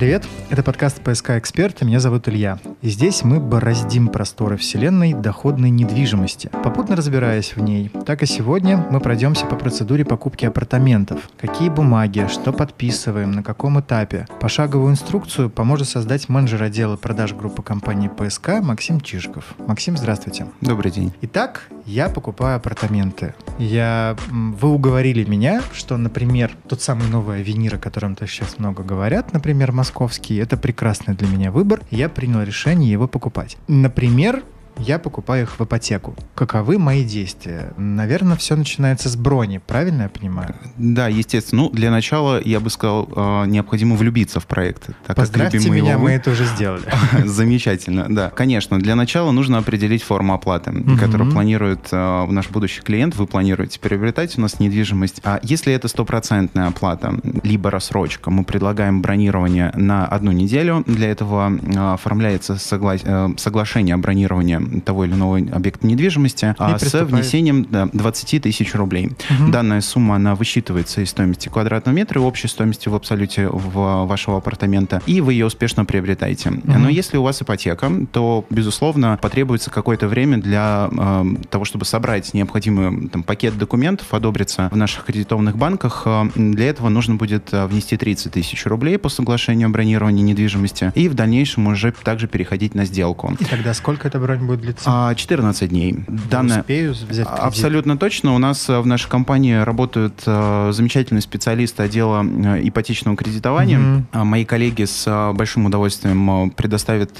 привет! Это подкаст «ПСК Эксперт», и меня зовут Илья. И здесь мы бороздим просторы вселенной доходной недвижимости, попутно разбираясь в ней. Так и сегодня мы пройдемся по процедуре покупки апартаментов. Какие бумаги, что подписываем, на каком этапе. Пошаговую инструкцию поможет создать менеджер отдела продаж группы компании «ПСК» Максим Чижиков. Максим, здравствуйте. Добрый день. Итак, я покупаю апартаменты. Я... Вы уговорили меня, что, например, тот самый новый Авенир, о котором то сейчас много говорят, например, московский, это прекрасный для меня выбор. Я принял решение его покупать. Например, я покупаю их в ипотеку. Каковы мои действия? Наверное, все начинается с брони, правильно я понимаю? Да, естественно. Ну, для начала, я бы сказал, а, необходимо влюбиться в проект. Так Поздравьте как меня, его... мы это уже сделали. Замечательно, да. Конечно, для начала нужно определить форму оплаты, которую планирует а, наш будущий клиент. Вы планируете приобретать у нас недвижимость. А если это стопроцентная оплата, либо рассрочка, мы предлагаем бронирование на одну неделю. Для этого а, оформляется согла... соглашение о бронировании того или иного объекта недвижимости а с внесением да, 20 тысяч рублей. Угу. Данная сумма, она высчитывается из стоимости квадратного метра и общей стоимости в абсолюте в вашего апартамента, и вы ее успешно приобретаете. Угу. Но если у вас ипотека, то, безусловно, потребуется какое-то время для э, того, чтобы собрать необходимый там, пакет документов, одобриться в наших кредитованных банках. Для этого нужно будет э, внести 30 тысяч рублей по соглашению о бронировании недвижимости и в дальнейшем уже также переходить на сделку. И тогда сколько эта бронь будет длиться? 14 а, дней. Данная... успею взять кредит? Абсолютно точно. У нас э, в нашей компании работают э, замечательные специалисты отдела э, ипотечного кредитования. Mm-hmm. Мои коллеги с большим удовольствием предоставят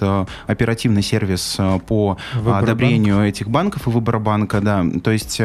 оперативный сервис по Выбор одобрению банк. этих банков и выбора банка. Да. То есть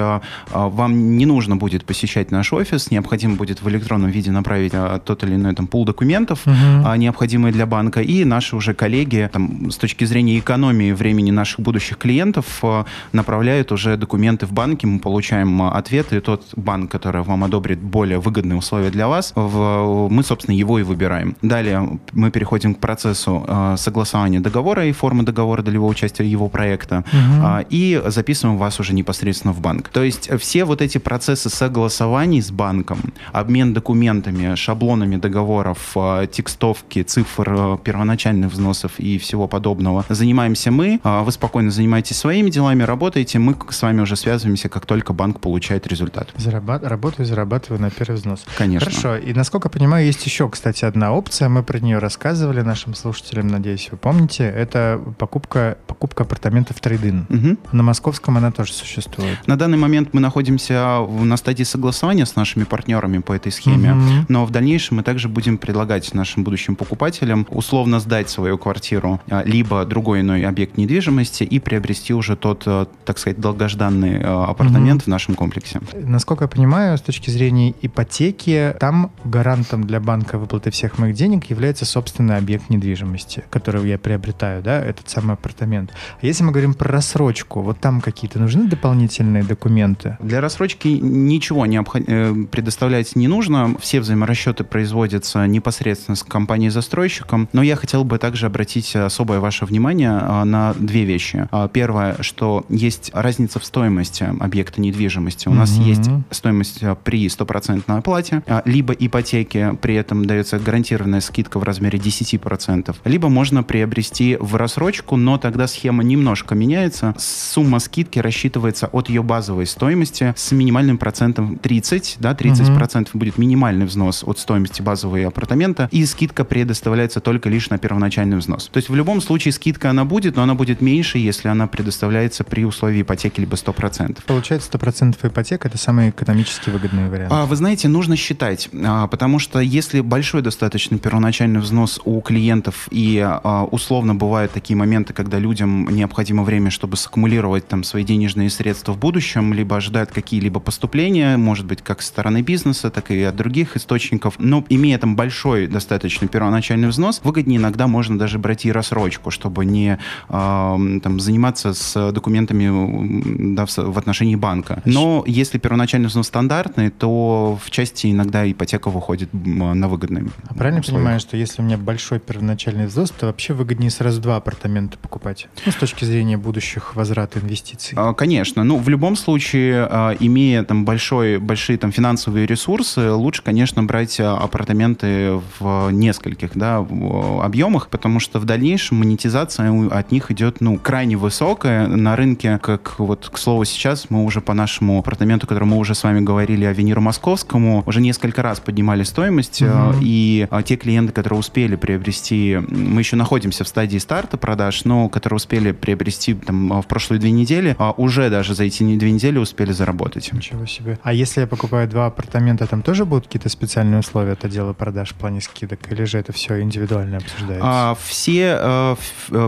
вам не нужно будет посещать наш офис, необходимо будет в электронном виде направить тот или иной там, пул документов, mm-hmm. необходимые для банка, и наши уже коллеги там, с точки зрения экономии времени наших будущих будущих клиентов э, направляют уже документы в банки, мы получаем э, ответ, и тот банк, который вам одобрит более выгодные условия для вас, в, мы, собственно, его и выбираем. Далее мы переходим к процессу э, согласования договора и формы договора долевого участия его проекта, угу. и записываем вас уже непосредственно в банк. То есть все вот эти процессы согласований с банком, обмен документами, шаблонами договоров, текстовки, цифр первоначальных взносов и всего подобного занимаемся мы. Вы спокойно спокойно занимаетесь своими делами, работаете, мы с вами уже связываемся, как только банк получает результат. Зарабат... Работаю, зарабатываю на первый взнос. Конечно. Хорошо. И насколько понимаю, есть еще, кстати, одна опция. Мы про нее рассказывали нашим слушателям, надеюсь, вы помните. Это покупка, покупка апартаментов трейдин. Угу. На московском она тоже существует. На данный момент мы находимся на стадии согласования с нашими партнерами по этой схеме, угу. но в дальнейшем мы также будем предлагать нашим будущим покупателям условно сдать свою квартиру, а, либо другой иной объект недвижимости и приобрести уже тот, э, так сказать, долгожданный э, апартамент угу. в нашем комплексе. Насколько я понимаю, с точки зрения ипотеки, там гарантом для банка выплаты всех моих денег является собственный объект недвижимости, который я приобретаю, да, этот самый апартамент. А если мы говорим про рассрочку, вот там какие-то нужны дополнительные документы? Для рассрочки ничего необход... Э, предоставлять не нужно. Все взаиморасчеты производятся непосредственно с компанией-застройщиком. Но я хотел бы также обратить особое ваше внимание на две вещи. А, первое, что есть разница в стоимости объекта недвижимости. У mm-hmm. нас есть стоимость а, при стопроцентной оплате, а, либо ипотеке, при этом дается гарантированная скидка в размере 10%, либо можно приобрести в рассрочку, но тогда схема немножко меняется. Сумма скидки рассчитывается от ее базовой стоимости с минимальным процентом 30, да, 30% mm-hmm. будет минимальный взнос от стоимости базового апартамента, и скидка предоставляется только лишь на первоначальный взнос. То есть в любом случае скидка она будет, но она будет меньше, если если она предоставляется при условии ипотеки либо 100%. Получается, 100% ипотека – это самый экономически выгодный вариант. А, вы знаете, нужно считать, а, потому что если большой достаточно первоначальный взнос у клиентов, и а, условно бывают такие моменты, когда людям необходимо время, чтобы саккумулировать там свои денежные средства в будущем, либо ожидают какие-либо поступления, может быть, как со стороны бизнеса, так и от других источников, но имея там большой достаточно первоначальный взнос, выгоднее иногда можно даже брать и рассрочку, чтобы не там заниматься с документами да, в отношении банка. Но если первоначально взнос стандартный, то в части иногда ипотека выходит на выгодные А правильно условиях. понимаю, что если у меня большой первоначальный взнос, то вообще выгоднее сразу два апартамента покупать? Ну, с точки зрения будущих возврата инвестиций. А, конечно. Ну, в любом случае, а, имея там большой, большие там финансовые ресурсы, лучше, конечно, брать апартаменты в нескольких да, объемах, потому что в дальнейшем монетизация от них идет ну, крайне высокая. На рынке, как вот, к слову, сейчас мы уже по нашему апартаменту, который мы уже с вами говорили, о Венеру Московскому, уже несколько раз поднимали стоимость, угу. и а, те клиенты, которые успели приобрести, мы еще находимся в стадии старта продаж, но которые успели приобрести там в прошлые две недели, а, уже даже за эти две недели успели заработать. Ничего себе. А если я покупаю два апартамента, там тоже будут какие-то специальные условия от отдела продаж в плане скидок, или же это все индивидуально обсуждается? А, все, а,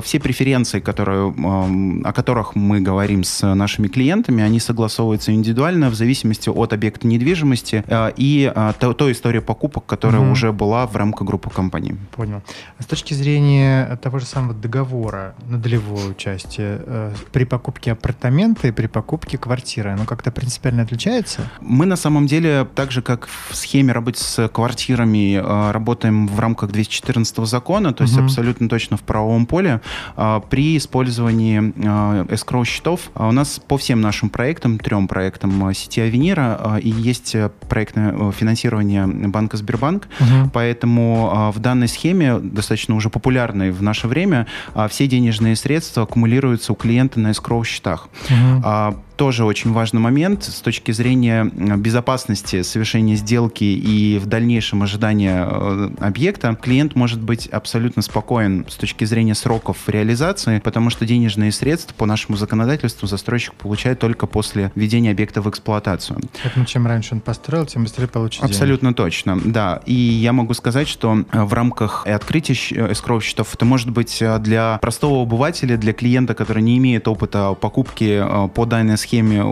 все преференции, которые, о которых мы говорим с нашими клиентами, они согласовываются индивидуально в зависимости от объекта недвижимости и той истории покупок, которая угу. уже была в рамках группы компаний. Понял. А с точки зрения того же самого договора на долевое участие, э, при покупке апартамента и при покупке квартиры, оно как-то принципиально отличается? Мы на самом деле, так же как в схеме работы с квартирами, э, работаем в рамках 214 закона, то есть угу. абсолютно точно в правовом поле. Э, при использовании escrow счетов у нас по всем нашим проектам, трем проектам сети Авенира, и есть проектное финансирование банка Сбербанк, угу. поэтому в данной схеме, достаточно уже популярной в наше время, все денежные средства аккумулируются у клиента на escrow счетах. Угу тоже очень важный момент с точки зрения безопасности совершения сделки и в дальнейшем ожидания э, объекта. Клиент может быть абсолютно спокоен с точки зрения сроков реализации, потому что денежные средства по нашему законодательству застройщик получает только после введения объекта в эксплуатацию. Поэтому чем раньше он построил, тем быстрее получит Абсолютно деньги. точно, да. И я могу сказать, что э, в рамках открытия эскроу счетов это может быть э, для простого обывателя, для клиента, который не имеет опыта покупки по данной схеме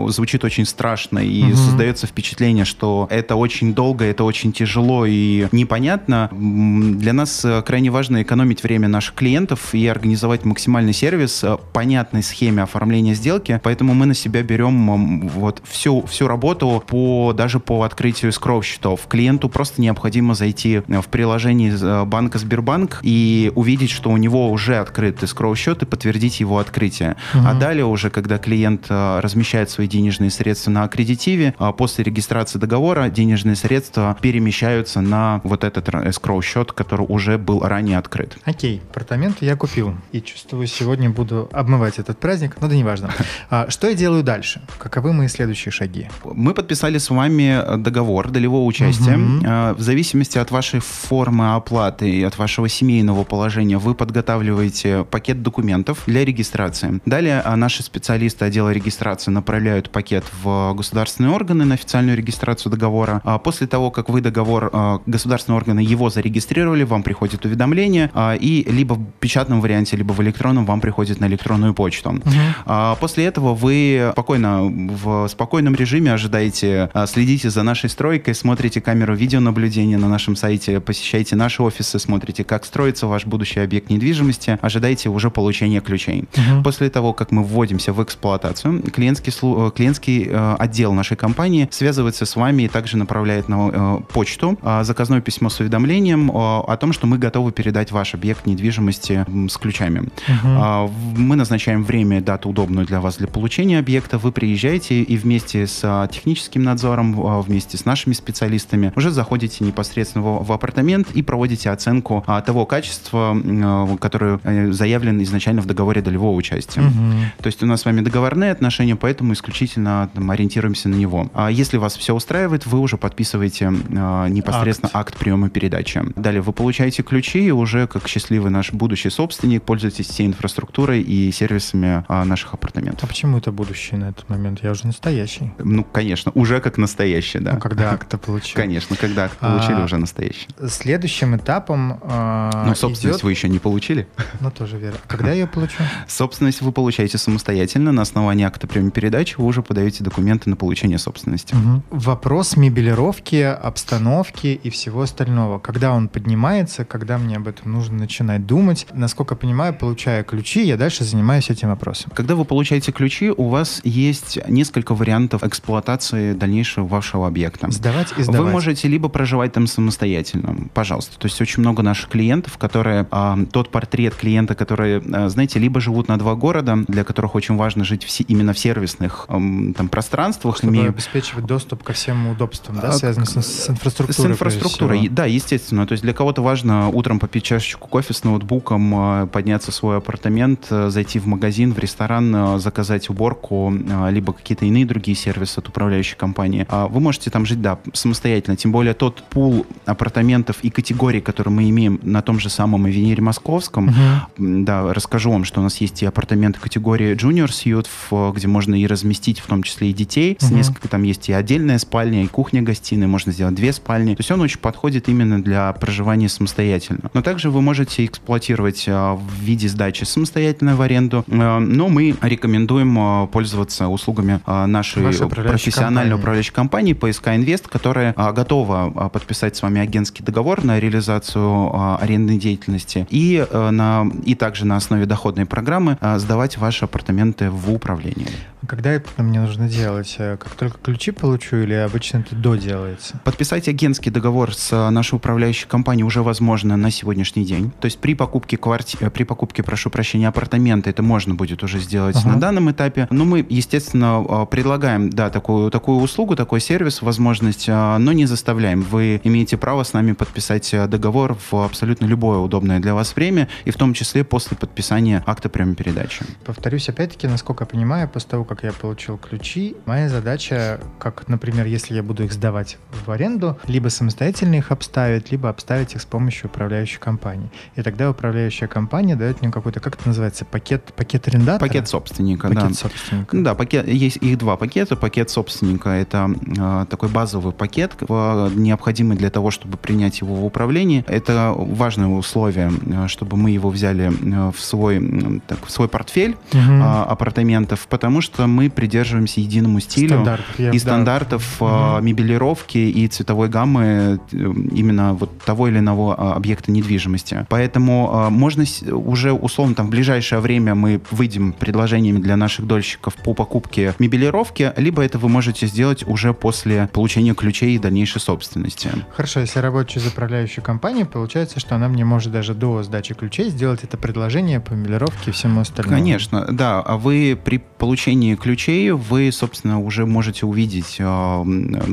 звучит очень страшно и угу. создается впечатление, что это очень долго, это очень тяжело и непонятно. Для нас э, крайне важно экономить время наших клиентов и организовать максимальный сервис э, понятной схеме оформления сделки, поэтому мы на себя берем вот всю, всю работу по, даже по открытию скров счетов. Клиенту просто необходимо зайти э, в приложение банка Сбербанк и увидеть, что у него уже открыт скров счет и подтвердить его открытие. Угу. А далее уже, когда клиент размещает размещает свои денежные средства на аккредитиве, а после регистрации договора денежные средства перемещаются на вот этот escrow счет, который уже был ранее открыт. Окей, апартаменты я купил и чувствую, сегодня буду обмывать этот праздник, но да неважно. А, что я делаю дальше? Каковы мои следующие шаги? Мы подписали с вами договор долевого участия. Угу. В зависимости от вашей формы оплаты и от вашего семейного положения вы подготавливаете пакет документов для регистрации. Далее а, наши специалисты отдела регистрации направляют пакет в государственные органы на официальную регистрацию договора. А после того, как вы договор, а, государственные органы его зарегистрировали, вам приходит уведомление, а, и либо в печатном варианте, либо в электронном вам приходит на электронную почту. Угу. После этого вы спокойно, в спокойном режиме ожидаете, следите за нашей стройкой, смотрите камеру видеонаблюдения на нашем сайте, посещаете наши офисы, смотрите, как строится ваш будущий объект недвижимости, ожидаете уже получения ключей. Угу. После того, как мы вводимся в эксплуатацию, клиентский клиентский, э, клиентский э, отдел нашей компании связывается с вами и также направляет на э, почту заказное письмо с уведомлением о том, что мы готовы передать ваш объект недвижимости с ключами. Угу. Мы назначаем время и дату удобную для вас для получения объекта. Вы приезжаете и вместе с техническим надзором, вместе с нашими специалистами уже заходите непосредственно в апартамент и проводите оценку того качества, которое заявлено изначально в договоре долевого участия. Угу. То есть у нас с вами договорные отношения, поэтому исключительно там, ориентируемся на него. А если вас все устраивает, вы уже подписываете э, непосредственно акт. акт приема передачи. Далее вы получаете ключи и уже как счастливый наш будущий собственник пользуетесь всей инфраструктурой и сервисами э, наших апартаментов. А почему это будущий на этот момент? Я уже настоящий. Ну, конечно, уже как настоящий, да. Ну, когда акт получил. Конечно, когда акт получили, а, уже настоящий. Следующим этапом э, Но собственность идет... вы еще не получили. Ну, тоже верно. Когда я ее получу? Собственность вы получаете самостоятельно на основании акта приема передачи вы уже подаете документы на получение собственности. Угу. Вопрос мебелировки, обстановки и всего остального. Когда он поднимается, когда мне об этом нужно начинать думать. Насколько понимаю, получая ключи, я дальше занимаюсь этим вопросом. Когда вы получаете ключи, у вас есть несколько вариантов эксплуатации дальнейшего вашего объекта. Сдавать и сдавать. Вы можете либо проживать там самостоятельно, пожалуйста. То есть очень много наших клиентов, которые а, тот портрет клиента, которые, а, знаете, либо живут на два города, для которых очень важно жить в, именно в сервисных там пространствах, чтобы имея... обеспечивать доступ ко всем удобствам, да, а, связанным с, с инфраструктурой. С инфраструктурой, да, естественно. То есть для кого-то важно утром попить чашечку кофе с ноутбуком, а, подняться в свой апартамент, а, зайти в магазин, в ресторан, заказать уборку, либо какие-то иные другие сервисы от управляющей компании. Вы можете там жить, да, самостоятельно. Тем более тот пул апартаментов и категорий, которые мы имеем на том же самом Авенире Московском, uh-huh. да, расскажу вам, что у нас есть и апартаменты категории Junior Suite, где можно и разместить в том числе и детей. С несколько там есть и отдельная спальня, и кухня-гостиная, можно сделать две спальни. То есть он очень подходит именно для проживания самостоятельно. Но также вы можете эксплуатировать а, в виде сдачи самостоятельно в аренду, а, но мы рекомендуем а, пользоваться услугами нашей профессиональной компании. управляющей компании PSK Invest, которая готова подписать с вами агентский договор на реализацию арендной деятельности и, на, и также на основе доходной программы сдавать ваши апартаменты в управление. Когда это мне нужно делать? Э, как только ключи получу или обычно это доделается? Подписать агентский договор с э, нашей управляющей компанией уже возможно на сегодняшний день. То есть при покупке квартиры, э, при покупке, прошу прощения, апартамента это можно будет уже сделать ага. на данном этапе. Но мы, естественно, предлагаем, да, такую, такую услугу, такой сервис, возможность, но не заставляем. Вы имеете право с нами подписать договор в абсолютно любое удобное для вас время, и в том числе после подписания акта прямой передачи. Повторюсь, опять-таки, насколько я понимаю, после того, как я получил ключи, моя задача, как, например, если я буду их сдавать в аренду, либо самостоятельно их обставить, либо обставить их с помощью управляющей компании. И тогда управляющая компания дает мне какой-то, как это называется, пакет, пакет арендатора? Пакет собственника, пакет да. собственника. Да, пакет, есть их два пакета. Пакет собственника — это э, такой базовый пакет, э, необходимый для того, чтобы принять его в управление. Это важное условие, э, чтобы мы его взяли э, в свой, так, в свой портфель угу. э, апартаментов, потому что что мы придерживаемся единому стилю стандартов, и стандартов да. мебелировки и цветовой гаммы э, именно вот того или иного а, объекта недвижимости. Поэтому а, можно уже условно там в ближайшее время мы выйдем предложениями для наших дольщиков по покупке мебелировки, либо это вы можете сделать уже после получения ключей и дальнейшей собственности. Хорошо, если работаю через управляющую компанию, получается, что она мне может даже до сдачи ключей сделать это предложение по мебелировке и всему остальному. Конечно, да. А вы при получении получении ключей вы, собственно, уже можете увидеть э,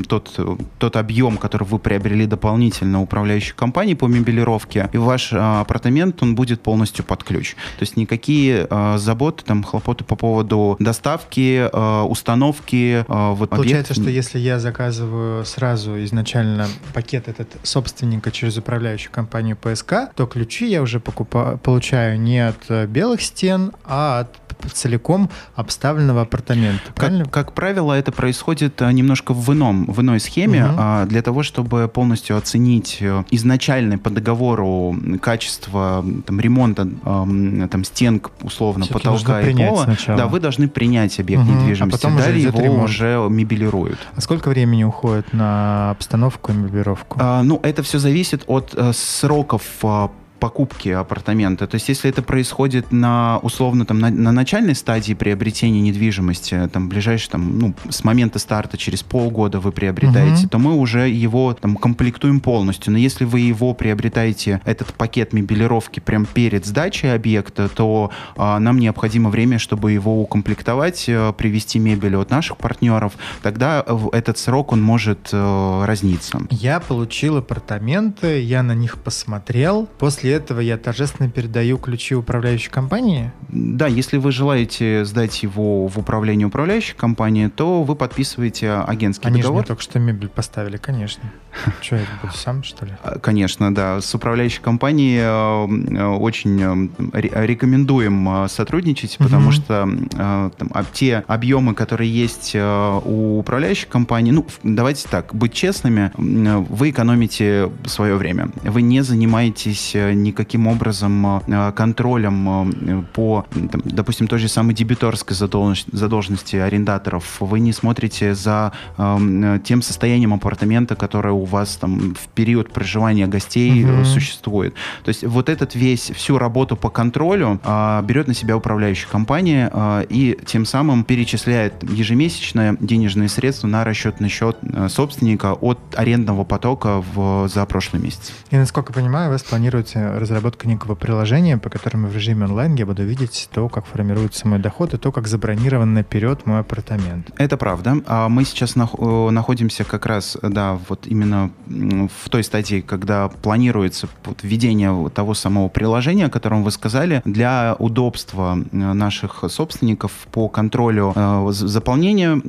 тот, тот объем, который вы приобрели дополнительно управляющей компании по мебелировке, и ваш э, апартамент, он будет полностью под ключ. То есть никакие э, заботы, там, хлопоты по поводу доставки, э, установки. Э, вот Получается, объект... что если я заказываю сразу изначально пакет этот собственника через управляющую компанию ПСК, то ключи я уже покупаю, получаю не от э, белых стен, а от целиком обставленного апартамента. Как, как правило, это происходит а, немножко в ином, в иной схеме, угу. для того, чтобы полностью оценить э, изначальное по договору качество там, ремонта там, стен, условно, потолка и пола. Сначала. Да, вы должны принять объект угу. недвижимости, а потом далее его ремонт. уже мебелируют. А сколько времени уходит на обстановку и мебелировку? А, ну, это все зависит от а, сроков а, покупки апартамента. То есть, если это происходит на условно там на, на начальной стадии приобретения недвижимости, там ближайший там ну с момента старта через полгода вы приобретаете, угу. то мы уже его там комплектуем полностью. Но если вы его приобретаете этот пакет мебелировки прям перед сдачей объекта, то а, нам необходимо время, чтобы его укомплектовать, а, привести мебель от наших партнеров. Тогда этот срок он может а, разниться. Я получил апартаменты, я на них посмотрел. После этого я торжественно передаю ключи управляющей компании? Да, если вы желаете сдать его в управление управляющей компании, то вы подписываете агентский Они договор. Они только что мебель поставили, конечно. Что, я буду сам, что ли? А, конечно, да. С управляющей компанией э, э, очень э, рекомендуем сотрудничать, потому что там, а, те объемы, которые есть у управляющей компании, ну, давайте так, быть честными, вы экономите свое время. Вы не занимаетесь никаким образом контролем по, там, допустим, той же самой дебиторской задолженности арендаторов. Вы не смотрите за тем состоянием апартамента, которое у вас там в период проживания гостей угу. существует. То есть вот этот весь, всю работу по контролю берет на себя управляющая компания и тем самым перечисляет ежемесячно денежные средства на расчетный счет собственника от арендного потока в, за прошлый месяц. И насколько я понимаю, вы планируете разработку некого приложения, по которому в режиме онлайн я буду видеть то, как формируется мой доход, и то, как забронирован наперед мой апартамент. Это правда. А мы сейчас э, находимся как раз, да, вот именно в той стадии, когда планируется введение того самого приложения, о котором вы сказали, для удобства э, наших собственников по контролю э, заполнения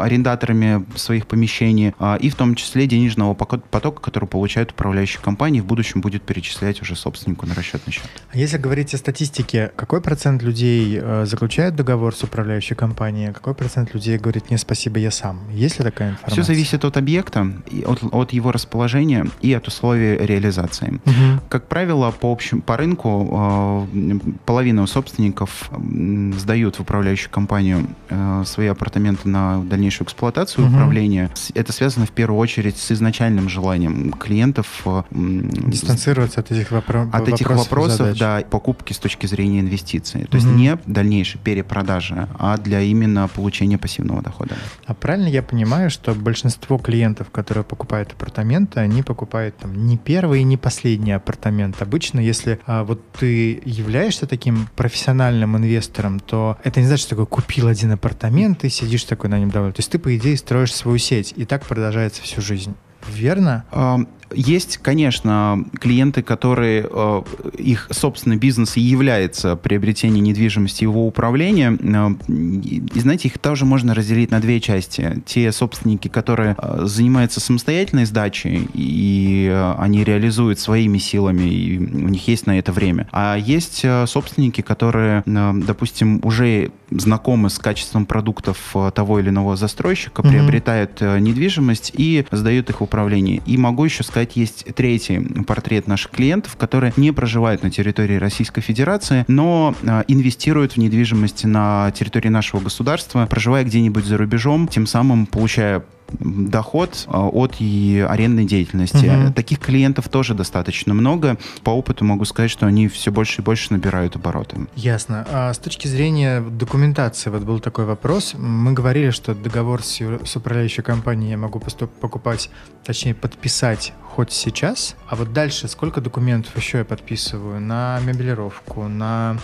арендаторами своих помещений а, и в том числе денежного потока, который получают управляющие компании, в будущем будет перечислять уже собственнику на расчетный счет. А если говорить о статистике, какой процент людей э, заключает договор с управляющей компанией, а какой процент людей говорит «не, спасибо, я сам»? Есть ли такая информация? Все зависит от объекта, от, от его расположения и от условий реализации. Угу. Как правило, по, общем, по рынку э, половина собственников сдают в управляющую компанию э, свои апартаменты на дальнейшую эксплуатацию, угу. управление. Это связано в первую очередь с изначальным желанием клиентов э, дистанцироваться от этих, вопро- от этих вопросов, вопросов да, покупки с точки зрения инвестиций. То есть угу. не дальнейшей перепродажи, а для именно получения пассивного дохода. А правильно я понимаю, что большинство клиентов, которые покупают апартаменты, они покупают там не первый и не последний апартамент. Обычно, если а, вот ты являешься таким профессиональным инвестором, то это не значит, что такой купил один апартамент и сидишь такой на нем доволен. То есть ты, по идее, строишь свою сеть, и так продолжается всю жизнь. Верно? Есть, конечно, клиенты, которые э, их собственный бизнес и является приобретение недвижимости его управление. Э, и, знаете, их тоже можно разделить на две части. Те собственники, которые э, занимаются самостоятельной сдачей, и э, они реализуют своими силами, и у них есть на это время. А есть э, собственники, которые, э, допустим, уже знакомы с качеством продуктов того или иного застройщика, mm-hmm. приобретают э, недвижимость и сдают их в управление. И могу еще сказать, сказать, есть третий портрет наших клиентов, которые не проживают на территории Российской Федерации, но э, инвестируют в недвижимость на территории нашего государства, проживая где-нибудь за рубежом, тем самым получая доход а, от и арендной деятельности. Угу. Таких клиентов тоже достаточно много. По опыту могу сказать, что они все больше и больше набирают обороты. Ясно. А с точки зрения документации, вот был такой вопрос. Мы говорили, что договор с, с управляющей компанией я могу поступ, покупать, точнее подписать хоть сейчас, а вот дальше сколько документов еще я подписываю на мебелировку, на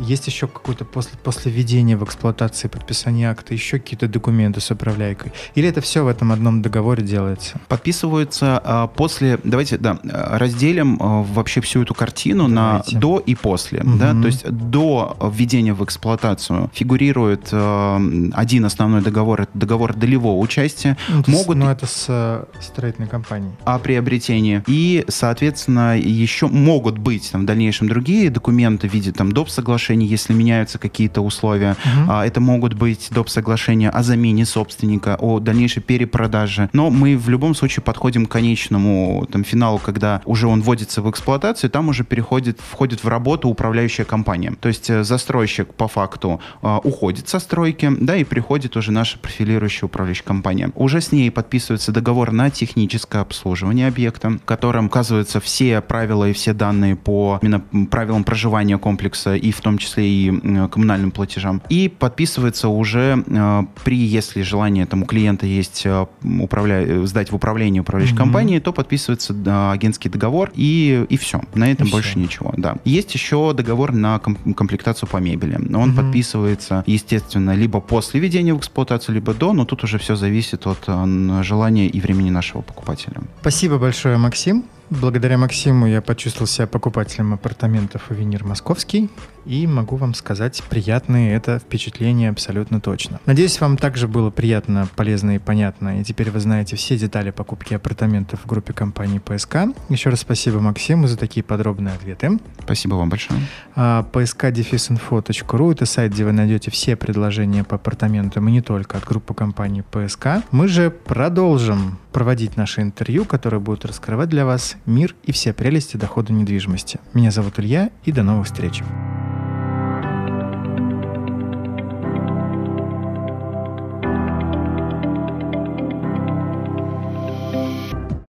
есть еще какой-то после, после введения в эксплуатации подписания акта, еще какие-то документы с управляйкой? Или это все в этом одном договоре делается? Подписываются а, после, давайте, да, разделим а, вообще всю эту картину давайте. на до и после. Угу. Да? То есть до введения в эксплуатацию фигурирует а, один основной договор, это договор долевого участия. Ну, Могут... Но ну, это с э, строительной компанией. О приобретении. И, соответственно, еще могут быть там, в дальнейшем другие документы в виде там, доп соглашений, если меняются какие-то условия. Угу. А, это могут быть доп. соглашения о замене собственника, о дальнейшей перепродаже. Но мы в любом случае подходим к конечному там, финалу, когда уже он вводится в эксплуатацию, там уже переходит, входит в работу управляющая компания. То есть э, застройщик по факту э, уходит со стройки, да, и приходит уже наша профилирующая управляющая компания. Уже с ней подписывается договор на техническое обслуживание объекта, в котором указываются все правила и все данные по именно правилам проживания комплекса и и в том числе и коммунальным платежам. И подписывается уже э, при, если желание там у клиента есть э, управля... сдать в управление управляющей mm-hmm. компании, то подписывается агентский договор и, и все. На этом и больше все. ничего. Да. Есть еще договор на комплектацию по мебели. Он mm-hmm. подписывается, естественно, либо после введения в эксплуатацию, либо до, но тут уже все зависит от э, желания и времени нашего покупателя. Спасибо большое, Максим. Благодаря Максиму я почувствовал себя покупателем апартаментов «Авенир Московский». И могу вам сказать, приятные это впечатления абсолютно точно. Надеюсь, вам также было приятно, полезно и понятно, и теперь вы знаете все детали покупки апартаментов в группе компании ПСК. Еще раз спасибо Максиму за такие подробные ответы. Спасибо вам большое. А, psk-info.ru — это сайт, где вы найдете все предложения по апартаментам и не только от группы компании ПСК. Мы же продолжим проводить наши интервью, которые будут раскрывать для вас мир и все прелести дохода недвижимости. Меня зовут Илья, и до новых встреч.